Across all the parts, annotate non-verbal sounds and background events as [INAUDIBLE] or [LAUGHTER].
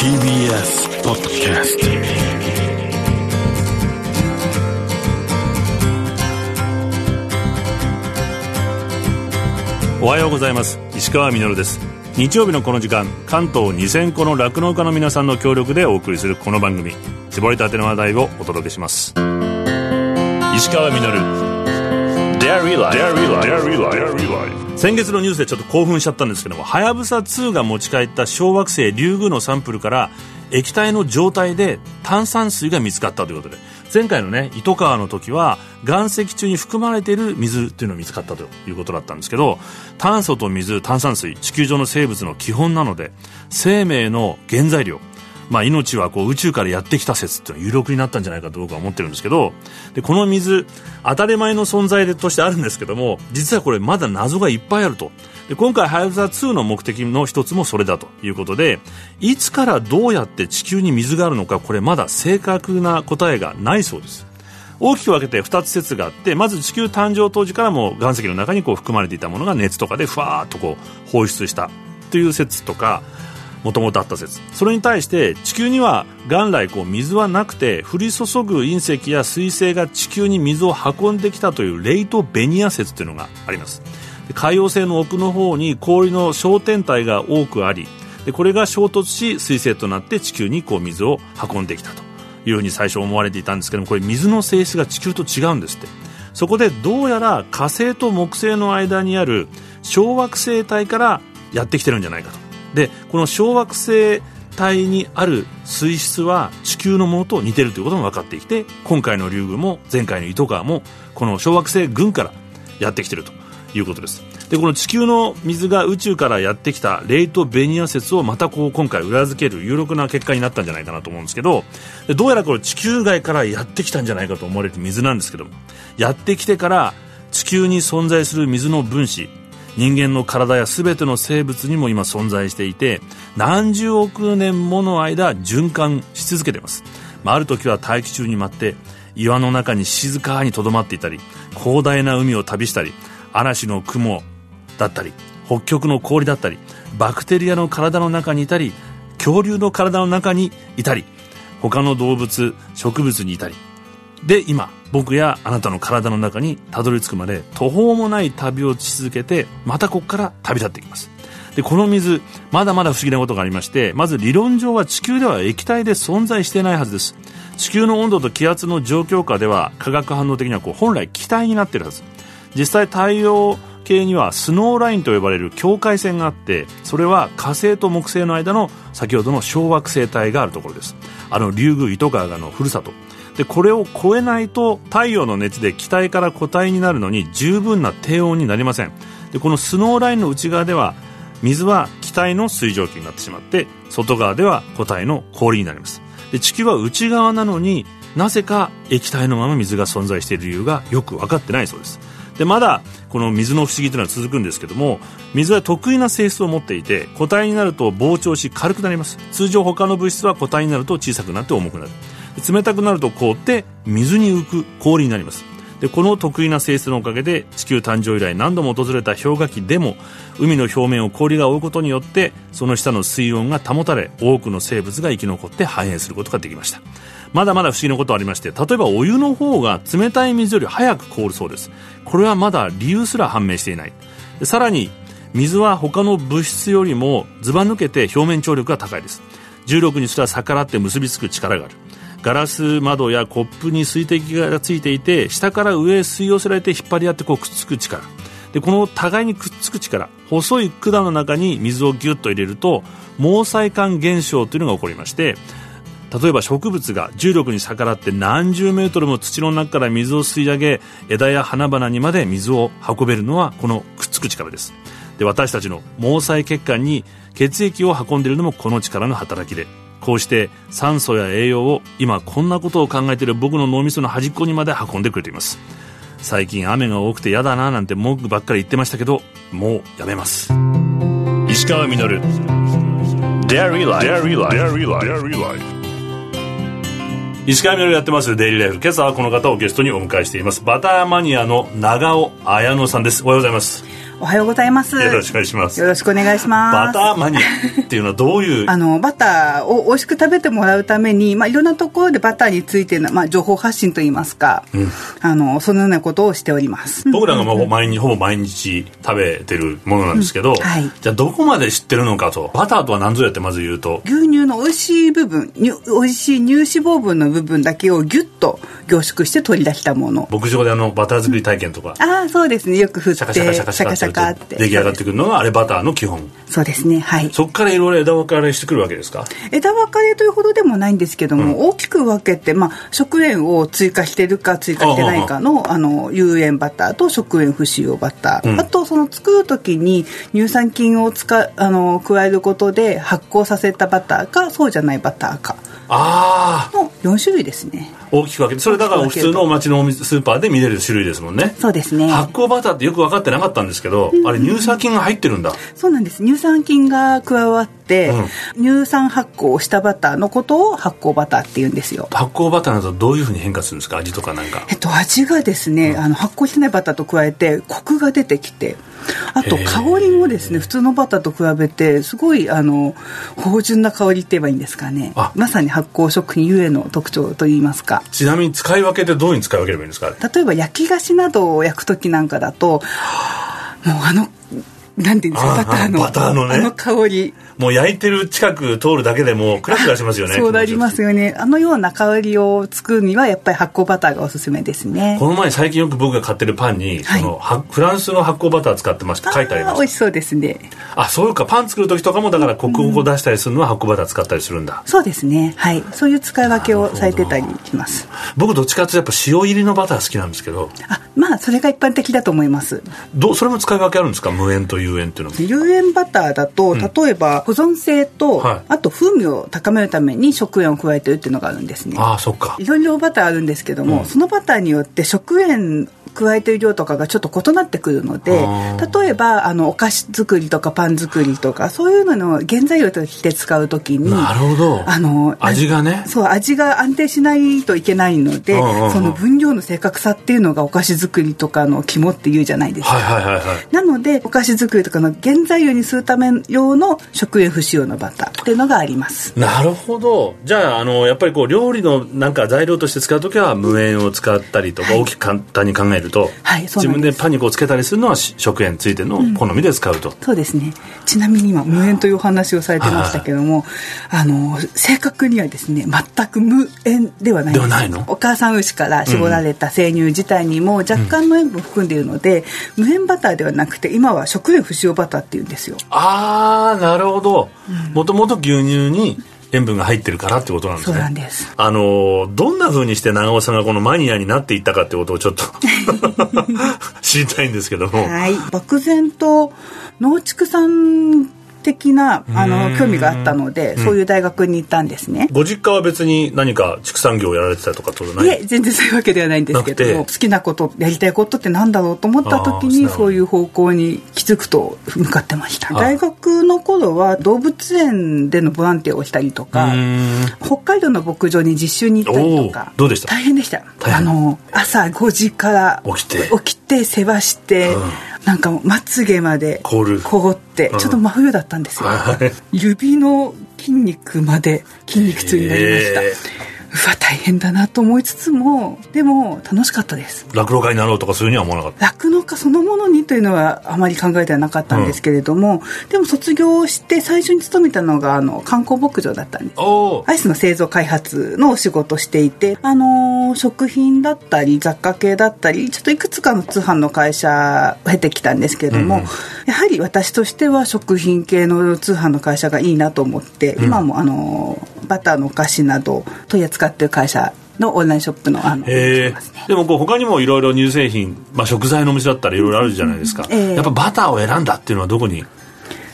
TBS ポッドキャストおはようございます。石川みです。日曜日のこの時間関東2000個の酪農家の皆さんの協力でお送りするこの番組。絞りたての話題をお届けします。石川み Dairy Life 先月のニュースでちょっと興奮しちゃったんですけどもはやぶさ2が持ち帰った小惑星リュウグウのサンプルから液体の状態で炭酸水が見つかったということで前回のね糸川の時は岩石中に含まれている水っていうのが見つかったということだったんですけど炭素と水炭酸水地球上の生物の基本なので生命の原材料まあ、命はこう宇宙からやってきた説っていうのは有力になったんじゃないかと僕は思ってるんですけどでこの水当たり前の存在としてあるんですけども実はこれまだ謎がいっぱいあると。で今回はやぶさ2の目的の一つもそれだということでいつからどうやって地球に水があるのかこれまだ正確な答えがないそうです。大きく分けて2つ説があってまず地球誕生当時からも岩石の中にこう含まれていたものが熱とかでふわーっとこう放出したという説とかもともとあった説。それに対して地球には元来こう水はなくて降り注ぐ隕石や彗星が地球に水を運んできたというレイトベニア説というのがあります。海洋性の奥の方に氷の小天体が多くありでこれが衝突し彗星となって地球にこう水を運んできたと。いうふうに最初思われていたんですけどもこれ水の性質が地球と違うんですって。そこでどうやら火星と木星の間にある小惑星帯からやってきてるんじゃないかと。でこの小惑星帯にある水質は地球のものと似てるということも分かってきて今回の竜宮も前回の糸川もこの小惑星群からやってきてるということです。でこの地球の水が宇宙からやってきたレイトベニア説をまたこう今回裏付ける有力な結果になったんじゃないかなと思うんですけどどうやらこれ地球外からやってきたんじゃないかと思われる水なんですけどもやってきてから地球に存在する水の分子人間の体や全ての生物にも今存在していて何十億年もの間循環し続けています、まあ、ある時は大気中に舞って岩の中に静かにとどまっていたり広大な海を旅したり嵐の雲だったり北極の氷だったりバクテリアの体の中にいたり恐竜の体の中にいたり他の動物植物にいたり。で今僕やあなたの体の中にたどり着くまで途方もない旅をし続けてまたここから旅立っていきます。でこの水まだまだ不思議なことがありましてまず理論上は地球では液体で存在していないはずです。地球の温度と気圧の状況下では化学反応的にはこう本来気体になっているはず。実際太陽系にはスノーラインと呼ばれる境界線があってそれは火星と木星の間の先ほどの小惑星帯があるところです。あの竜宮糸川のふるさと。でこれを超えないと太陽の熱で気体から固体になるのに十分な低温になりません。でこのスノーラインの内側では水は気体の水蒸気になってしまって外側では固体の氷になります。で地球は内側なのになぜか液体のまま水が存在している理由がよく分かってないそうです。でまだこの水の不思議というのは続くんですけども水は得意な性質を持っていて固体になると膨張し軽くなります。通常他の物質は固体になると小さくなって重くなる。冷たくなると凍って水に浮く氷になります。でこの得意な性質のおかげで地球誕生以来何度も訪れた氷河期でも海の表面を氷が覆うことによってその下の水温が保たれ多くの生物が生き残って繁栄することができました。まだまだ不思議なことありまして例えばお湯の方が冷たい水より早く凍るそうです。これはまだ理由すら判明していない。さらに水は他の物質よりもずば抜けて表面張力が高いです。重力にすら逆らって結びつく力がある。ガラス窓やコップに水滴がついていて下から上へ吸い寄せられて引っ張り合ってこうくっつく力。でこの互いにくっつく力細い管の中に水をギュッと入れると毛細管現象というのが起こりまして例えば植物が重力に逆らって何十メートルも土の中から水を吸い上げ枝や花々にまで水を運べるのはこのくっつく力です。で私たちの毛細血管に血液を運んでいるのもこの力の働きで。こうして酸素や栄養を今こんなことを考えている僕の脳みその端っこにまで運んでくれています。最近雨が多くて嫌だななんて文句ばっかり言ってましたけどもうやめます。石川稔。Dairy Life 石川稔やってますデイリーライフ今朝はこの方をゲストにお迎えしています。バターマニアの長尾綾乃さんです。おはようございます。おおはようございます。よろしくお願いします。よろしくお願いします。バターマニアっていうのはどういう？[LAUGHS] あのバターを美味しく食べてもらうために、まあ、いろんなところでバターについての、まあ、情報発信といいますか、あのそのようなことをしております。僕らがまあ毎日ほぼ毎日食べてるものなんですけど、はい。じゃあどこまで知ってるのかと。バターとは何ぞやってまず言うと。牛乳の美味しい部分に美味しい乳脂肪分の部分だけをギュッと凝縮して取り出したもの。牧場であのバター作り体験とか、ああそうですね。よく振ってシャカシャカシャカシャカって出来上がってくるのがあれバターの基本。そうですねはい。そこからいろいろ枝分かれしてくるわけですか？枝分かれというほどでもないんですけども、大きく分けて、まあ、食塩を追加してるか追加してないかのあの有塩バターと食塩不使用バター、あとその作る時に乳酸菌を使うあの加えることで発酵させたバターかそうじゃないバターか。あ4種類ですね。大きく分けてそれだから普通の街のスーパーで見れる種類ですもんね。そうですね。発酵バターってよく分かってなかったんですけど、あれ乳酸菌が入ってるんだ。そうなんです。乳酸菌が加わって、乳酸発酵をしたバターのことを発酵バターっていうんですよ。発酵バターなどどういうふうに変化するんですか？味とかなんか。えっと、味がですね、あの発酵してないバターと加えてコクが出てきてあと香りもですね普通のバターと比べてすごいあの芳醇な香りって言えばいいんですかね。あ。まさに発酵食品ゆえの特徴といいますかちなみに使い分けってどういうに使い分ければいいんですか例えば焼き菓子などを焼く時なんかだともうあのなんていうんですか？バターの。バターのね。あの香り。もう焼いてる近く通るだけでもうクラクラしますよね [LAUGHS] そうなりますよね。あのような香りを作るにはやっぱり発酵バターがおすすめですね。この前最近よく僕が買ってるパンに、はい。そのはフランスの発酵バター使ってました。書いてありましー美味しそうですね。たあそういうか。パン作る時とかもだからコクを出したりするのは発酵バター使ったりするんだ、そうですね。はい。そういう使い分けをされてたりします。僕どっちかっていうとやっぱ塩入りのバター好きなんですけど。あまあそれが一般的だと思います。どうそれも使い分けあるんですか？無塩と有塩ってのも。有塩バターだと例えば保存性と、はい。あと風味を高めるために食塩を加えてるっていうのがあるんですね。ああそっか。いろいろバターあるんですけども、そのバターによって食塩加えてる量とかがちょっと異なってくるので例えばあのお菓子作りとかパン作りとかそういうのの原材料として使う時になるほど。あの味がね。そう味が安定しないといけないので、その分量の正確さっていうのがお菓子作りとかの肝っていうじゃないですか、はいはいはいはい。なのでお菓子作りとかの原材料にするため用の食塩不使用のバターっていうのがあります。なるほど。じゃああのやっぱりこう料理のなんか材料として使う時は無塩を使ったりとか、大きく簡単に考えると、はい自分でパンにこうつけたりするのはし食塩ついての好みで使うと、そうですね。ちなみに今無塩というお話をされてましたけどもあの正確にはですね全く無塩ではないんではないの？お母さん牛から絞られた生乳自体にも若干の塩分を含んでいるので、無塩バターではなくて今は食塩不使用バターっていうんですよ。ああなるほど。もともと牛乳に塩分が入ってるからってことなんですそうねなんです。あのどんな風にして長尾さんがこのマニアになっていったかってことをちょっと [LAUGHS] 知りたいんですけども、はい、漠然と農畜産的なあうん。の興味があったのでそういう大学に行ったんですね。ご実家は別に何か畜産業をやられてたとかとない？いえ全然そういうわけではないんですけども好きなことやりたいことってなんだろうと思った時にそういう方向に気づくと向かってました。大学の頃は動物園でのボランティアをしたりとうか北海道の牧場に実習に行ったりとかどうでした？大変でした。あの朝5時から起きて。起きて世話して、うんなんかまつげまで凍って、うん。ちょっと真冬だったんですよ、はい。指の筋肉まで筋肉痛になりました、へーうわ大変だなと思いつつもでも楽しかったです。落語家になろうとかそういうには思わなかった。酪農家そのものにというのはあまり考えてはなかったんですけれども、でも卒業して最初に勤めたのがあの観光牧場だったんです。アイスの製造開発のお仕事をしていて、あのー食品だったり雑貨系だったりちょっといくつかの通販の会社を経てきたんですけれども、うん。うんやはり私としては食品系の通販の会社がいいなと思って、今もあのーバターのお菓子など取り扱っている会社のオンラインショップのあのね。でもこう他にもいろいろ乳製品、まあ、食材のお店だったらいろいろあるじゃないですか、ええ。やっぱバターを選んだっていうのはどこに？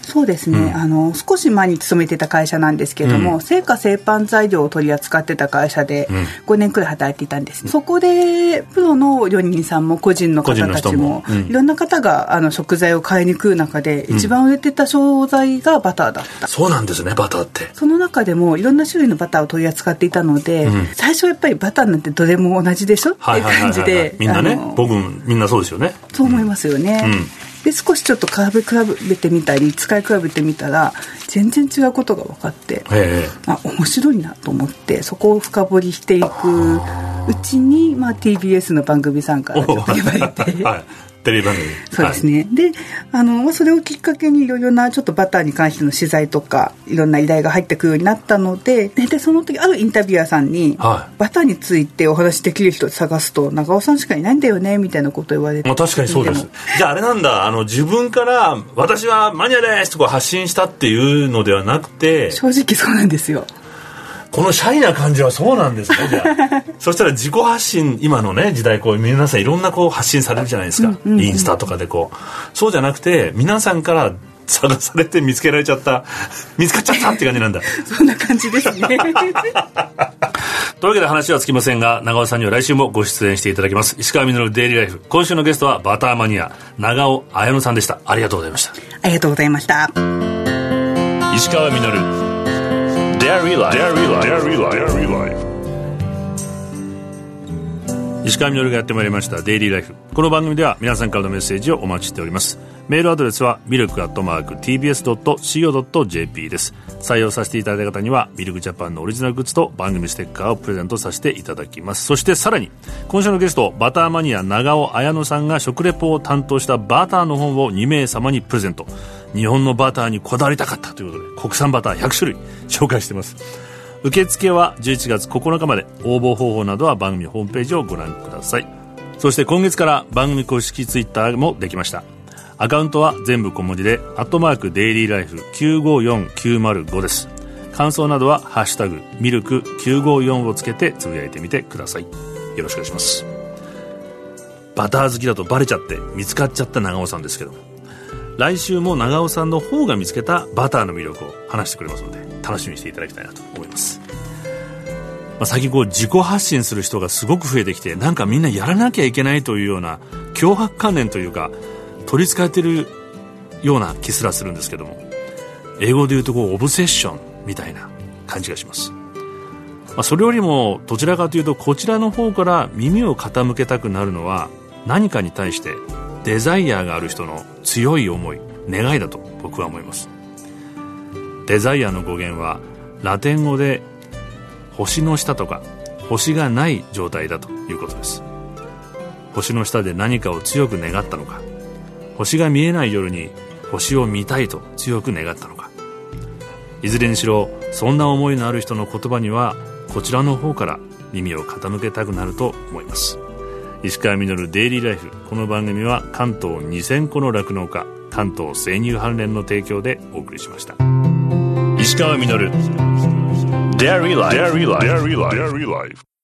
そうですね、あの少し前に勤めてた会社なんですけども、製菓製パン材料を取り扱ってた会社で5年くらい働いていたんです。ね、そこでプロの料理人さんも個人の方たちもいろんな方があの食材を買いに来る中で、一番売れてた商材がバターだった。そうなんですねバターって。その中でもいろんな種類のバターを取り扱っていたので、最初はやっぱりバターなんてどれも同じでしょ？っていう感じでみんなね僕もみんなそうですよね。そう思いますよね、うんで少しちょっと比べ比べてみたり使い比べてみたら全然違うことが分かってあ面白いなと思ってそこを深掘りしていくうちに、まあ、TBS の番組さんからちょっと言われて。はいテレビ番組。そうですね、はい、であのそれをきっかけにいろいろなちょっとバターに関しての取材とかいろんな依頼が入ってくるようになったのででその時あるインタビュアーさんに、はい、バターについてお話できる人を探すと長尾さんしかいないんだよねみたいなことを言われて、まあ、確かにそうです。じゃああれなんだあの自分から「私はマニアです」と発信したっていうのではなくて正直そうなんですよこのシャイな感じはそうなんですねじゃあ。[LAUGHS] そしたら自己発信今のね時代こう皆さんいろんなこう発信されるじゃないですか、うんうんうん、インスタとかでこう。そうじゃなくて皆さんから [LAUGHS] 探されて見つけられちゃった。[LAUGHS] 見つかっちゃったって感じなんだ。そんな感じですね。というわけで話はつきませんが長尾さんには来週もご出演していただきます。石川稔デイリーライフ。今週のゲストはバターマニア長尾綾乃さんでした。ありがとうございました。ありがとうございました。石川稔 Dairy Life. Dairy Life. Dairy Life. 石川みのるがやってまいりました。デイリーライフこの番組では皆さんからのメッセージをお待ちしております。メールアドレスはミルクアットマーク TBS.CO.JP です。採用させていただいた方にはミルクジャパンのオリジナルグッズと番組ステッカーをプレゼントさせていただきます。そしてさらに今週のゲストバターマニア長尾綾乃さんが食レポを担当したバターの本を2名様にプレゼント日本のバターにこだわりたかったということで国産バター100種類紹介してます。受付は11月9日まで。応募方法などは番組ホームページをご覧ください。そして今月から番組公式ツイッターもできました。アカウントは全部小文字で「アットマークデイリーライフ954905」です。感想などは「ハッシュタグミルク954」をつけてつぶやいてみてください。よろしくお願いします。バター好きだとバレちゃって見つかっちゃった長尾さんですけど来週も長尾さんの方が見つけたバターの魅力を話してくれますので楽しみにしていただきたいなと思います、まあ、最近こう自己発信する人がすごく増えてきてなんかみんなやらなきゃいけないというような脅迫観念というか取りつかれてるような気すらするんですけども英語で言うとこうオブセッションみたいな感じがします、まあ、それよりもどちらかというとこちらの方から耳を傾けたくなるのは何かに対してデザイアがある人の強い思い願いだと僕は思います。デザイアの語源はラテン語で星の下とか星がない状態だということです。星の下で何かを強く願ったのか星が見えない夜に星を見たいと強く願ったのか。いずれにしろそんな思いのある人の言葉にはこちらの方から耳を傾けたくなると思います。石川稔デイリーライフこの番組は関東2000個の酪農家関東生乳関連の提供でお送りしました石川稔 Dairy Life. Dairy Life. Dairy Life.